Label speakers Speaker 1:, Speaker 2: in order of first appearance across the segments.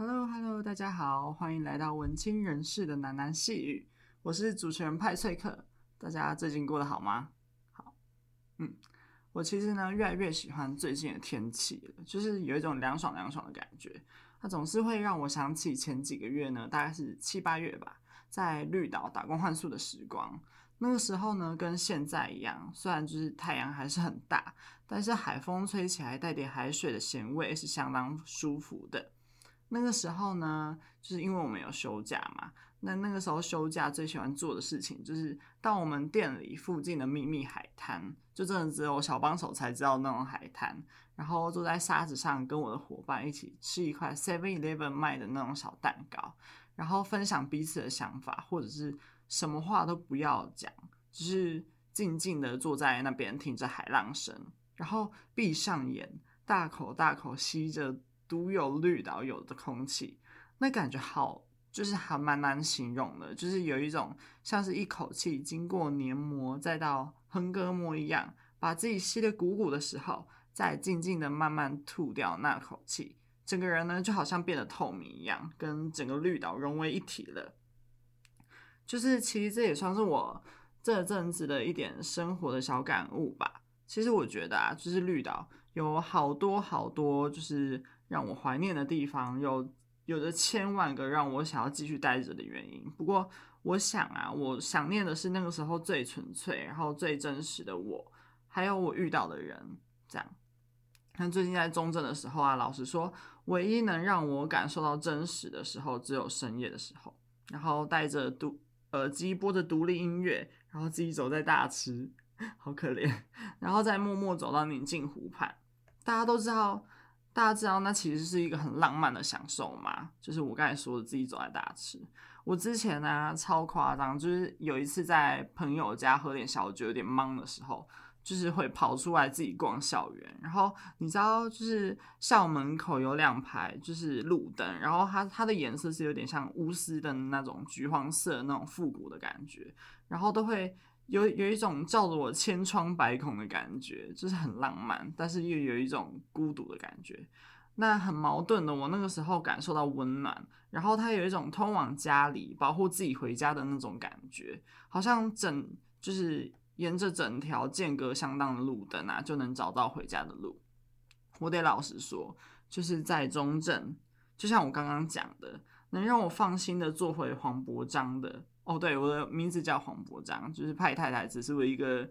Speaker 1: Hello Hello，大家好，欢迎来到文青人士的喃喃细语，我是主持人派翠克。大家最近过得好吗？好，嗯，我其实呢越来越喜欢最近的天气了，就是有一种凉爽凉爽的感觉。它总是会让我想起前几个月呢，大概是七八月吧，在绿岛打工换宿的时光。那个时候呢，跟现在一样，虽然就是太阳还是很大，但是海风吹起来带点海水的咸味，是相当舒服的。那个时候呢，就是因为我们有休假嘛，那那个时候休假最喜欢做的事情就是到我们店里附近的秘密海滩，就真的只有小帮手才知道那种海滩，然后坐在沙子上跟我的伙伴一起吃一块 Seven Eleven 卖的那种小蛋糕，然后分享彼此的想法，或者是什么话都不要讲，只是静静的坐在那边听着海浪声，然后闭上眼，大口大口吸着。独有绿岛有的空气，那感觉好，就是还蛮难形容的，就是有一种像是一口气经过黏膜再到横膈膜一样，把自己吸得鼓鼓的时候，再静静的慢慢吐掉那口气，整个人呢就好像变得透明一样，跟整个绿岛融为一体了。就是其实这也算是我这阵子的一点生活的小感悟吧。其实我觉得啊，就是绿岛有好多好多，就是。让我怀念的地方有有着千万个让我想要继续待着的原因。不过，我想啊，我想念的是那个时候最纯粹，然后最真实的我，还有我遇到的人。这样，那最近在中正的时候啊，老实说，唯一能让我感受到真实的时候，只有深夜的时候，然后戴着独耳机播着独立音乐，然后自己走在大池，好可怜，然后再默默走到宁静湖畔。大家都知道。大家知道那其实是一个很浪漫的享受吗？就是我刚才说的，自己走在大池。我之前呢、超夸张，就是有一次在朋友家喝点小酒，有点懵的时候，就是会跑出来自己逛校园。然后你知道，就是校门口有两排就是路灯，然后它它的颜色是有点像钨丝灯那种橘黄色那种复古的感觉，然后都会。有有一种照着我千疮百孔的感觉，就是很浪漫，但是又有一种孤独的感觉。那很矛盾的，我那个时候感受到温暖，然后它有一种通往家里、保护自己回家的那种感觉，好像整就是沿着整条间隔相当的路灯啊，就能找到回家的路。我得老实说，就是在中正，就像我刚刚讲的，能让我放心的做回黄伯章的。哦，对，我的名字叫黄伯章，就是派太太，只是我一个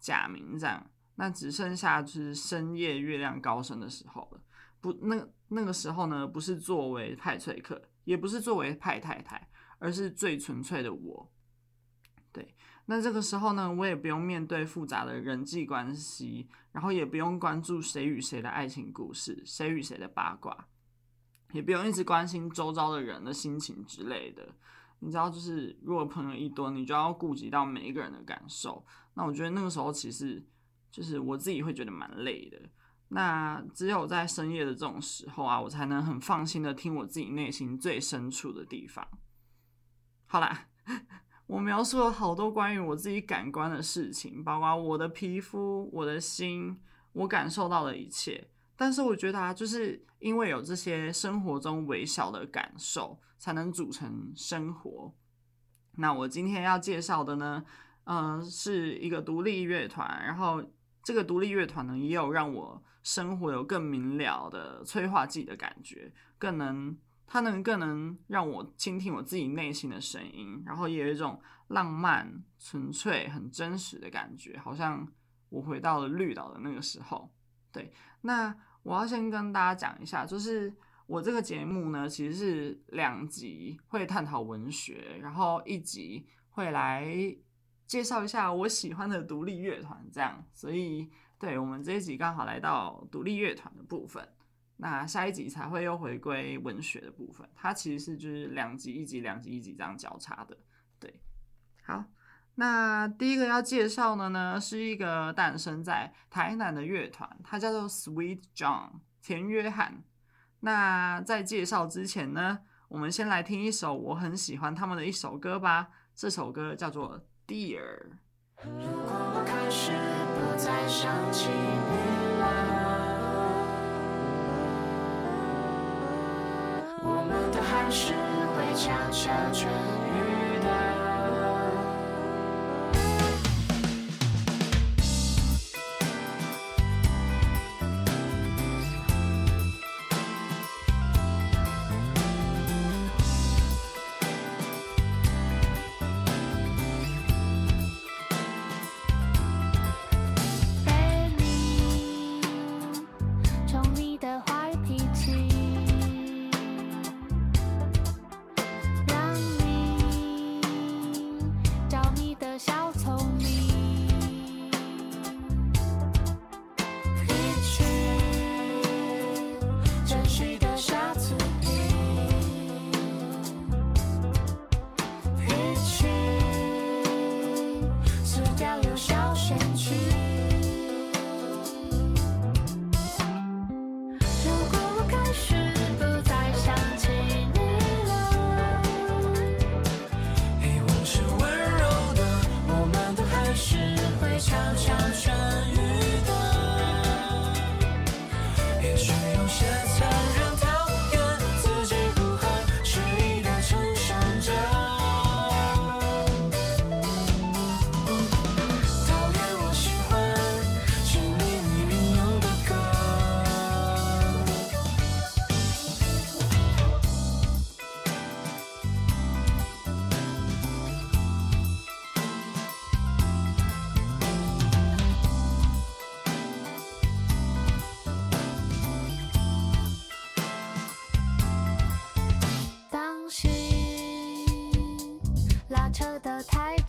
Speaker 1: 假名这样。那只剩下就是深夜月亮高升的时候了。不，那那个时候呢，不是作为派翠克，也不是作为派太太，而是最纯粹的我。对，那这个时候呢，我也不用面对复杂的人际关系，然后也不用关注谁与谁的爱情故事，谁与谁的八卦，也不用一直关心周遭的人的心情之类的。你知道，就是如果朋友一多，你就要顾及到每一个人的感受。那我觉得那个时候其实就是我自己会觉得蛮累的。那只有在深夜的这种时候啊，我才能很放心的听我自己内心最深处的地方。好啦，我描述了好多关于我自己感官的事情，包括我的皮肤、我的心，我感受到的一切。但是我觉得啊，就是因为有这些生活中微小的感受，才能组成生活。那我今天要介绍的呢，嗯、是一个独立乐团。然后这个独立乐团呢，也有让我生活有更明了的催化剂的感觉，更能它能更能让我倾听我自己内心的声音，然后也有一种浪漫、纯粹、很真实的感觉，好像我回到了绿岛的那个时候。对，那我要先跟大家讲一下，就是我这个节目呢，其实是两集会探讨文学，然后一集会来介绍一下我喜欢的独立乐团，这样。所以，对，我们这一集刚好来到独立乐团的部分，那下一集才会又回归文学的部分。它其实是就是两集一集，两集一集这样交叉的。对，好。那第一个要介绍的呢，是一个诞生在台南的乐团，它叫做 Sweet John 甜约翰。那在介绍之前呢，我们先来听一首我很喜欢他们的一首歌吧。这首歌叫做 Dear。如果我开始不再想起你了，我
Speaker 2: 们都还是会悄悄痊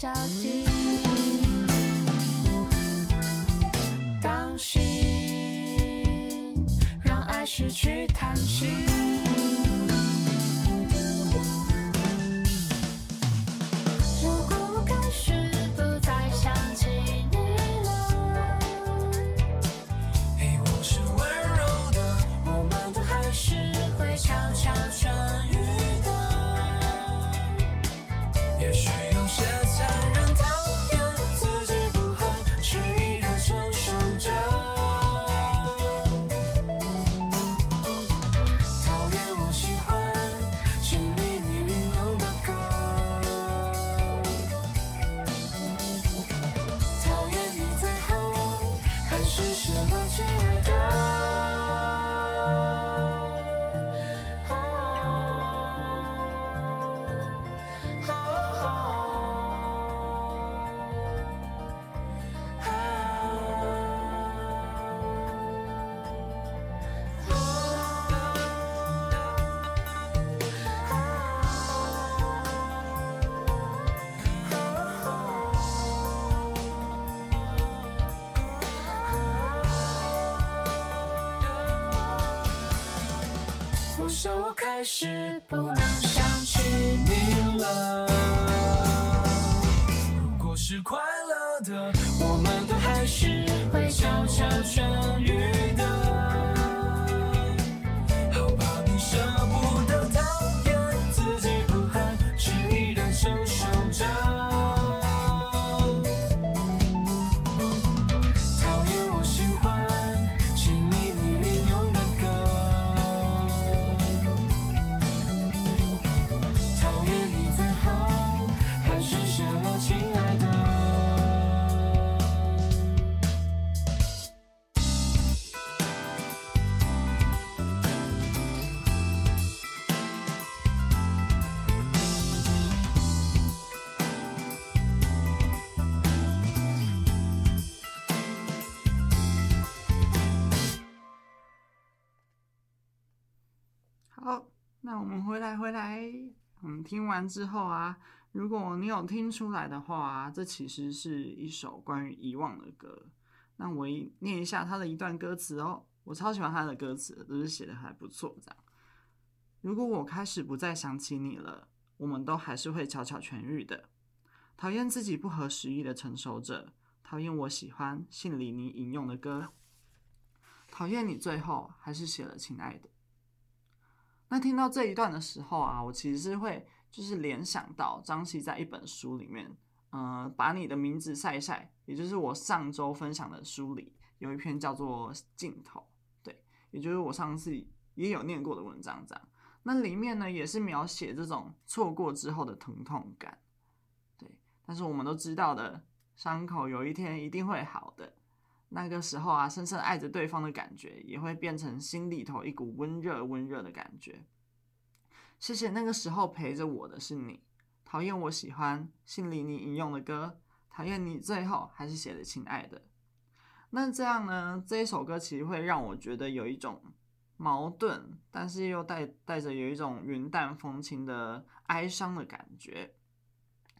Speaker 1: 我开始听完之后啊，如果你有听出来的话啊，这其实是一首关于遗忘的歌。那我一念一下他的一段歌词哦，我超喜欢他的歌词，都是写的还不错。这样，如果我开始不再想起你了，我们都还是会悄悄痊愈的。讨厌自己不合时宜的承受着，讨厌我喜欢信里你引用的歌，讨厌你最后还是写了亲爱的。那听到这一段的时候啊，我其实是会就是联想到张琪在一本书里面，呃，把你的名字晒晒，也就是我上周分享的书里有一篇叫做《镜头》，对，也就是我上次也有念过的文章这样。那里面呢也是描写这种错过之后的疼痛感。对，但是我们都知道的，伤口有一天一定会好的。那个时候啊，深深爱着对方的感觉，也会变成心里头一股温热温热的感觉。谢谢那个时候陪着我的是你，讨厌我喜欢信里你引用的歌，讨厌你最后还是写的亲爱的。那这样呢，这一首歌其实会让我觉得有一种矛盾，但是又带带着有一种云淡风轻的哀伤的感觉。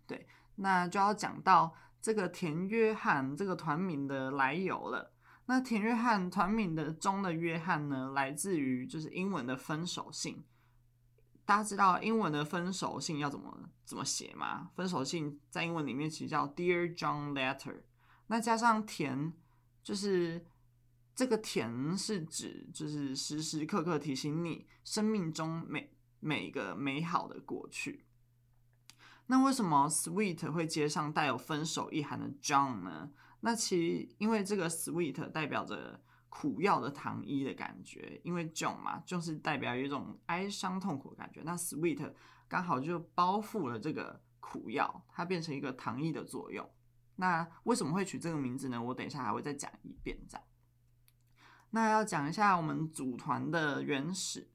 Speaker 1: 对，那就要讲到这个田约翰这个团名的来由了。那田约翰团名的中的约翰呢，来自于就是英文的分手信。大家知道英文的分手信要怎么怎么写吗？分手信在英文里面其实叫 Dear John Letter，那加上甜，就是这个甜是指就是时时刻刻提醒你生命中每每个美好的过去。那为什么 Sweet 会接上带有分手意涵的 John 呢？那其因为这个 Sweet 代表着。苦药的糖衣的感觉，因为 j o n 嘛，就是代表有一种哀伤痛苦的感觉。那 Sweet 刚好就包覆了这个苦药，它变成一个糖衣的作用。那为什么会取这个名字呢？我等一下还会再讲一遍。这样，那要讲一下我们组团的原始，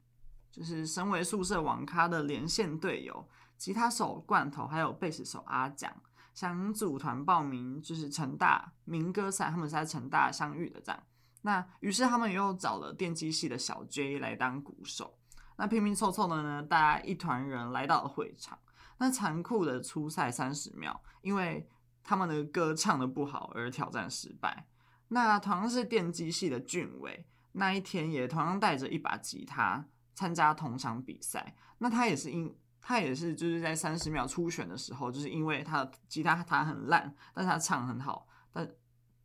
Speaker 1: 就是身为宿舍网咖的连线队友，吉他手罐头还有贝斯手阿蒋，想组团报名，就是成大民歌赛，他们是在成大相遇的这样。那于是他们又找了电机系的小 J 来当鼓手。那拼拼凑凑的呢，大家一团人来到了会场。那残酷的初赛三十秒，因为他们的歌唱的不好而挑战失败。那同样是电机系的俊伟，那一天也同样带着一把吉他参加同场比赛。那他也是因他也是就是在三十秒初选的时候，就是因为他的吉他弹很烂，但是他唱很好，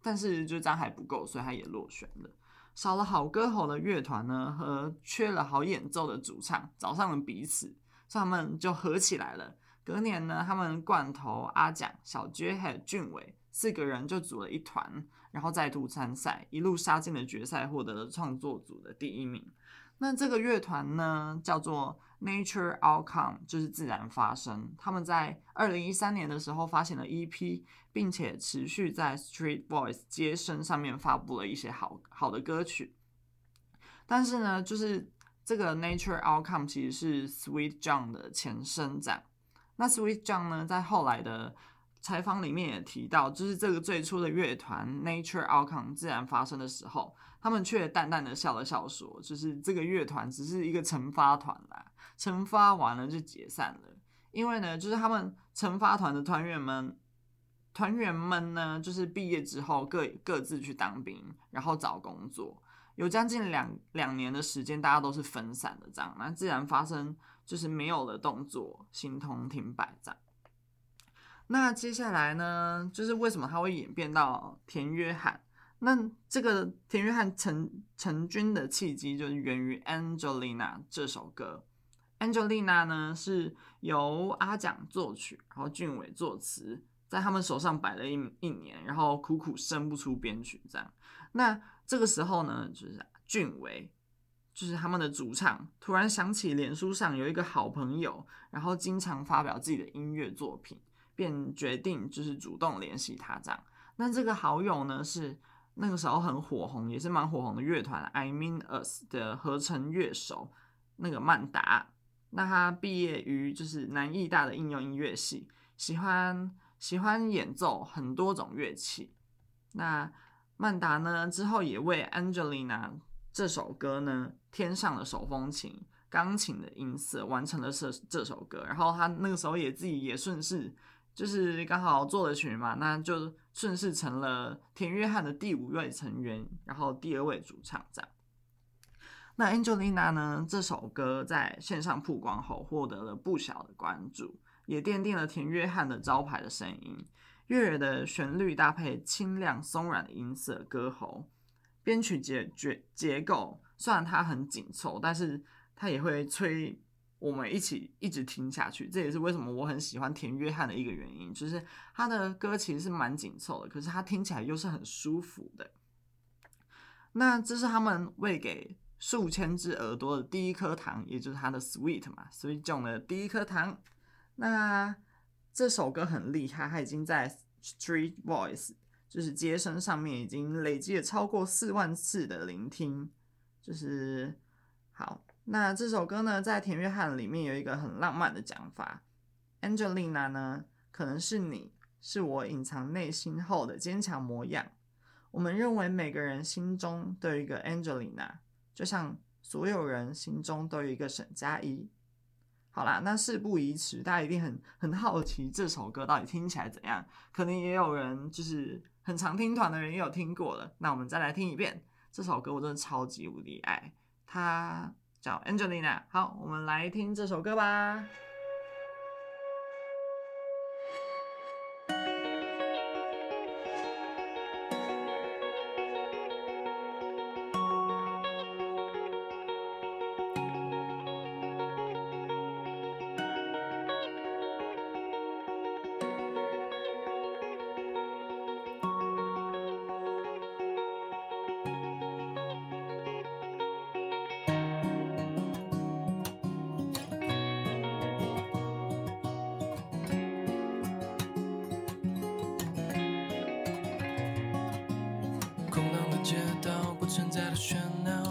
Speaker 1: 但。是就这样还不够，所以他也落选了。少了好歌喉的乐团呢，和缺了好演奏的主唱，找上了彼此，所以他们就合起来了。隔年呢，他们罐头、阿蒋、小娟还有俊伟四个人就组了一团，然后再度参赛，一路杀进了决赛，获得了创作组的第一名。那这个乐团呢，叫做 Nature Outcome，就是自然发生。他们在二零一三年的时候发行了 EP，并且持续在 Street Voice 街声上面发布了一些好好的歌曲。但是呢，就是这个 Nature Outcome 其实是 Sweet John 的前身展。那 Sweet John 呢，在后来的采访里面也提到，就是这个最初的乐团 Nature Outcome 自然发生的时候。他们却淡淡的笑了笑，说：“就是这个乐团只是一个成发团啦，成发完了就解散了。因为呢，就是他们成发团的团员们，团员们呢，就是毕业之后各各自去当兵，然后找工作，有将近两两年的时间，大家都是分散的这样。那自然发生就是没有了动作，形同停摆这样。那接下来呢，就是为什么他会演变到田约翰？”那这个田约翰成成军的契机，就是源于《Angelina》这首歌。《Angelina》呢是由阿蒋作曲，然后俊伟作词，在他们手上摆了一一年，然后苦苦生不出编曲，这样。那这个时候呢，就是俊伟，就是他们的主唱，突然想起脸书上有一个好朋友，然后经常发表自己的音乐作品，便决定就是主动联系他，这样。那这个好友呢是。那个时候很火红，也是蛮火红的乐团，I Mean Us 的合成乐手那个曼达。那他毕业于就是南艺大的应用音乐系，喜欢喜欢演奏很多种乐器。那曼达呢之后也为 Angelina 这首歌呢添上了手风琴、钢琴的音色，完成了这这首歌。然后他那个时候也自己也顺势。就是刚好做了曲嘛，那就顺势成了田约翰的第五位成员，然后第二位主唱这样。那 Angelina 呢？这首歌在线上曝光后，获得了不小的关注，也奠定了田约翰的招牌的声音。悦耳的旋律搭配清亮松软的音色，歌喉编曲结结结构，虽然它很紧凑，但是它也会催。我们一起一直听下去，这也是为什么我很喜欢田约翰的一个原因，就是他的歌其实是蛮紧凑的，可是他听起来又是很舒服的。那这是他们喂给
Speaker 2: 数千只耳朵的第一颗糖，也就是他的 Sweet 嘛，Sweet John 的第一颗糖。那这首歌很厉害，它已经在 Street Voice，就是街声上面已经累积了超过四万次的聆听。就是好，那这首歌呢，在田约翰里面有一个很浪漫的讲法，Angelina 呢，可能是你，是我隐藏内心后的坚强模样。我们认为每个人心中都有一个 Angelina，就像所有人心中都有一个沈佳宜。好啦，那事不宜迟，大家一定很很好奇这首歌到底听起来怎样？可能也有人就是很常听团的人也有听过了。那我们再来听一遍这首歌，我真的超级无敌爱，它叫 Angelina。好，我们来听这首歌吧。存在的喧闹。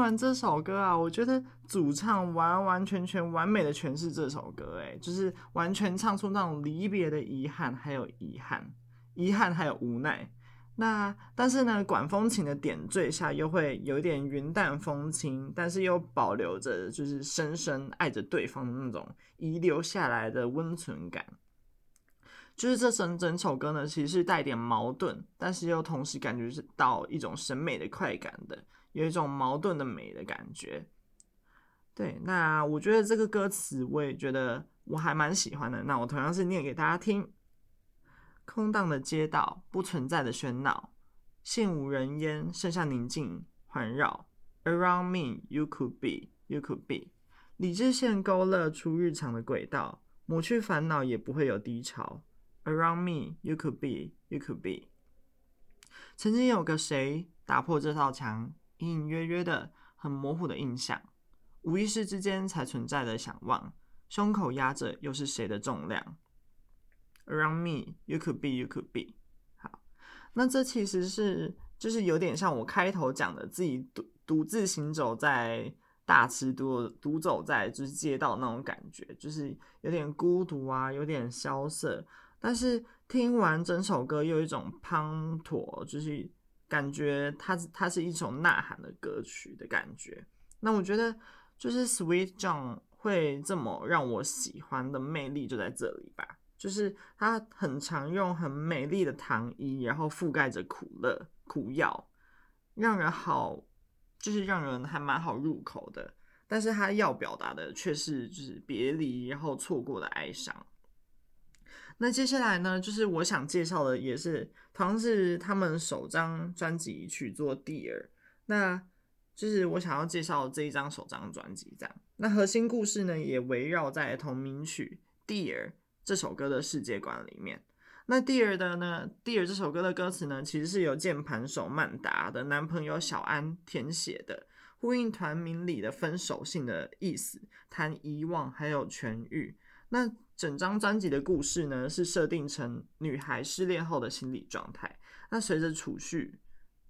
Speaker 2: 完这首歌啊，我觉得主唱完完全全完美的诠释这首歌，哎，就是完全唱出那种离别的遗憾，还有遗憾，遗憾还有无奈。那但是呢，管风琴的点缀下又会有一点云淡风轻，但是又保留着就是深深爱着对方的那种遗留下来的温存感。
Speaker 1: 就是这整整首歌呢，其实是带点矛盾，但是又同时感觉是到一种审美的快感的，有一种矛盾的美的感觉。对，那我觉得这个歌词我也觉得我还蛮喜欢的。那我同样是念给大家听：空荡的街道，不存在的喧闹，现无人烟，剩下宁静环绕。Around me, you could be, you could be。理智线勾勒出日常的轨道，抹去烦恼也不会有低潮。Around me, you could be, you could be。曾经有个谁打破这道墙，隐隐约约的、很模糊的印象，无意识之间才存在的想望，胸口压着又是谁的重量？Around me, you could be, you could be。好，那这其实是就是有点像我开头讲的，自己独独自行走在大池独独走在就是街道那种感觉，就是有点孤独啊，有点萧瑟。但是听完整首歌，又有一种滂沱，就是感觉它它是一首呐喊的歌曲的感觉。那我觉得，就是 Sweet John 会这么让我喜欢的魅力就在这里吧。就是它很常用很美丽的糖衣，然后覆盖着苦乐苦药，让人好，就是让人还蛮好入口的。但是它要表达的却是就是别离，然后错过的哀伤。那接下来呢，就是我想介绍的，也是同样是他们首张专辑曲作《Dear》，那就是我想要介绍这一张首张专辑这样。那核心故事呢，也围绕在同名曲《Dear》这首歌的世界观里面。那《Dear》的呢，《Dear》这首歌的歌词呢，其实是由键盘手曼达的男朋友小安填写的，呼应团名里的分手信的意思，谈遗忘还有痊愈。那整张专辑的故事呢，是设定成女孩失恋后的心理状态。那随着曲序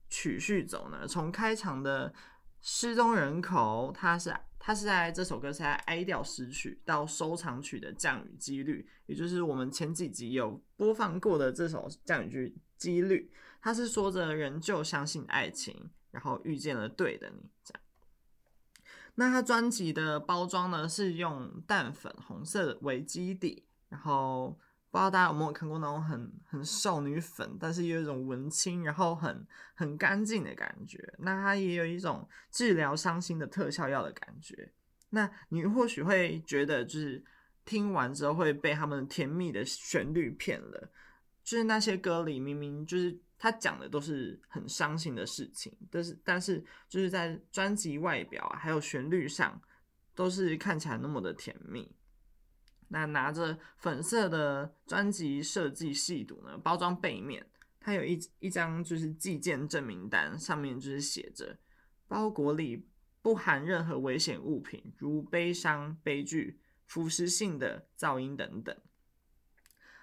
Speaker 1: 曲序走呢，从开场的失踪人口，它是它是在这首歌是在哀悼失去，到收藏曲的降雨几率，也就是我们前几集有播放过的这首降雨几率，它是说着仍旧相信爱情，然后遇见了对的你，这样。那他专辑的包装呢，是用淡粉红色为基底，然后不知道大家有没有看过那种很很少女粉，但是又有一种文青，然后很很干净的感觉。那它也有一种治疗伤心的特效药的感觉。那你或许会觉得，就是听完之后会被他们甜蜜的旋律骗了，就是那些歌里明明就是。他讲的都是很伤心的事情，但是但是就是在专辑外表，还有旋律上，都是看起来那么的甜蜜。那拿着粉色的专辑设计细读呢，包装背面，它有一一张就是寄件证明单，上面就是写着包裹里不含任何危险物品，如悲伤、悲剧、腐蚀性的噪音等等。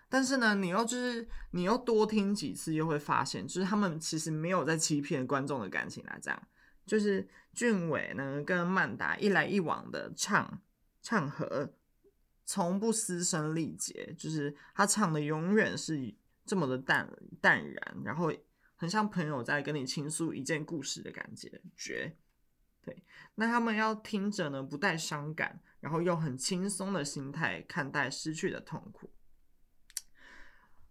Speaker 1: 但是呢，你又就是你又多听几次，又会发现，就是他们其实没有在欺骗观众的感情来这样。就是俊伟呢跟曼达一来一往的唱唱和，从不嘶声力竭，就是他唱的永远是这么的淡淡然，然后很像朋友在跟你倾诉一件故事的感觉。绝对，那他们要听着呢，不带伤感，然后用很轻松的心态看待失去的痛苦。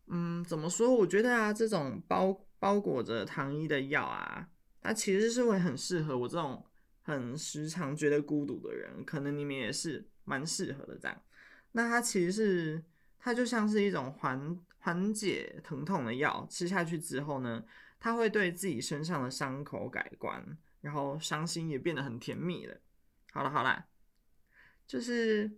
Speaker 1: 嗯，怎么说？我觉得啊，这种包包裹着糖衣的药啊，它其实是会很适合我这种很时常觉得孤独的人，可能你们也是蛮适合的这样。那它其实是，它就像是一种缓缓解疼痛的药，吃下去之后呢，它会对自己身上的伤口改观，然后伤心也变得很甜蜜了。好了好了，就是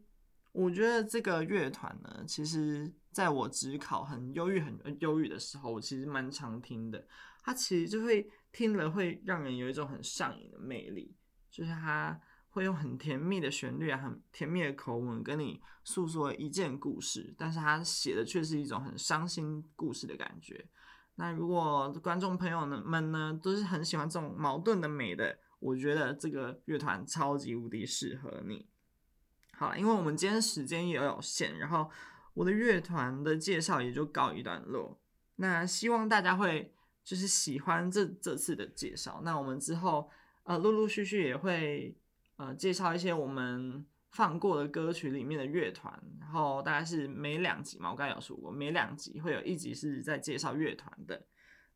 Speaker 1: 我觉得这个乐团呢，其实。在我只考很忧郁、很忧郁的时候，我其实蛮常听的。它其实就会听了会让人有一种很上瘾的魅力，就是它会用很甜蜜的旋律啊，很甜蜜的口吻跟你诉说一件故事，但是它写的却是一种很伤心故事的感觉。那如果观众朋友们呢都是很喜欢这种矛盾的美的，我觉得这个乐团超级无敌适合你。好，因为我们今天时间也有限，然后我的乐团的介绍也就告一段落。那希望大家会就是喜欢这这次的介绍。那我们之后呃陆陆续续也会呃介绍一些我们放过的歌曲里面的乐团，然后大概是每两集嘛，我刚才有说过，每两集会有一集是在介绍乐团的。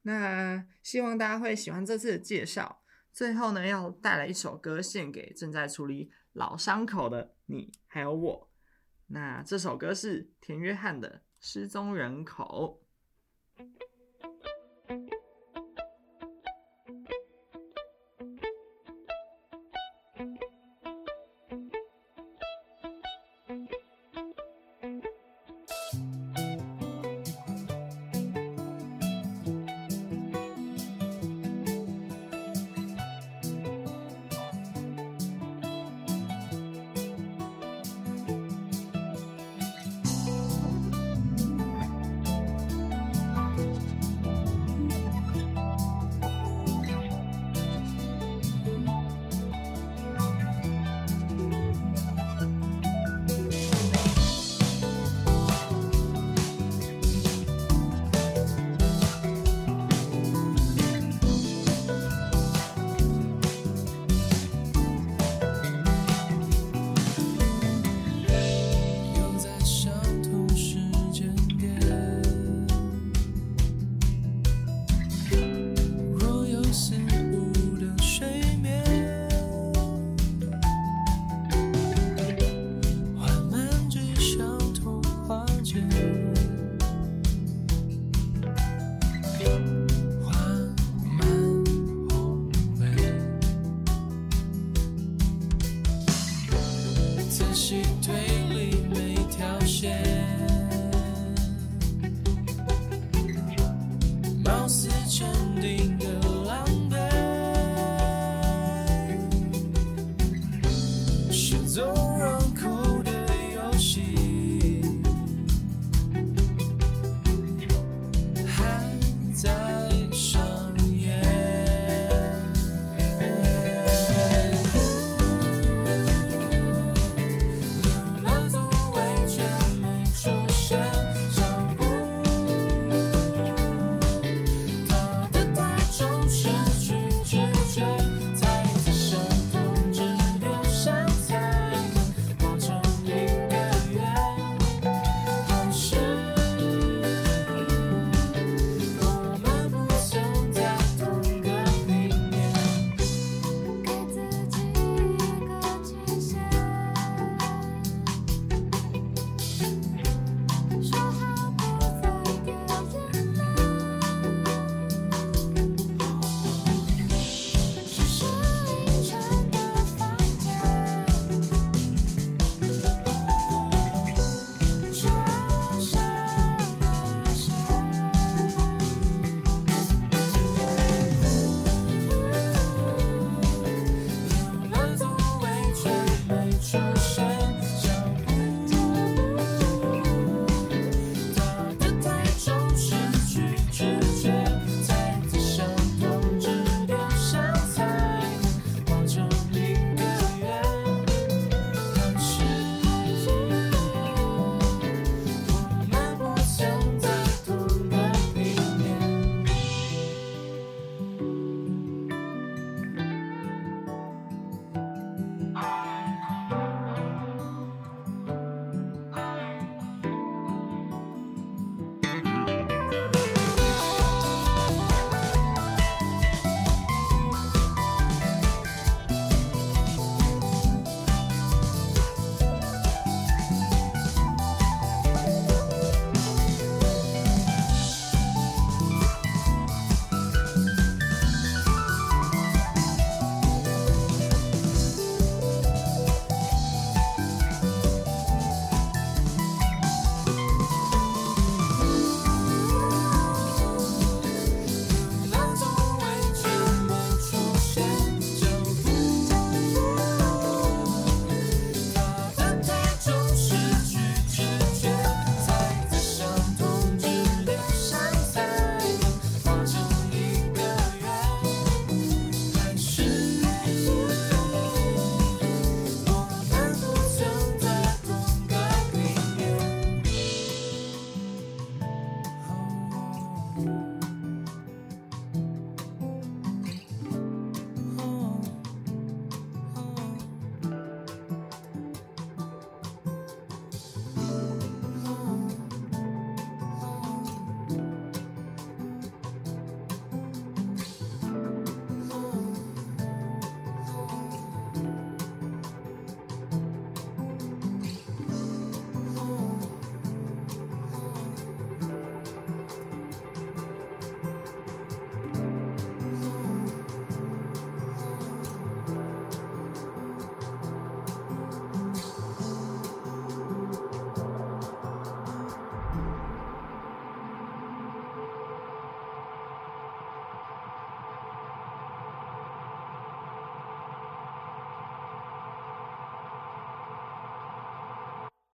Speaker 1: 那希望大家会喜欢这次的介绍。最后呢，要带来一首歌献给正在处理老伤口的你还有我。那这首歌是田约翰的失踪人口。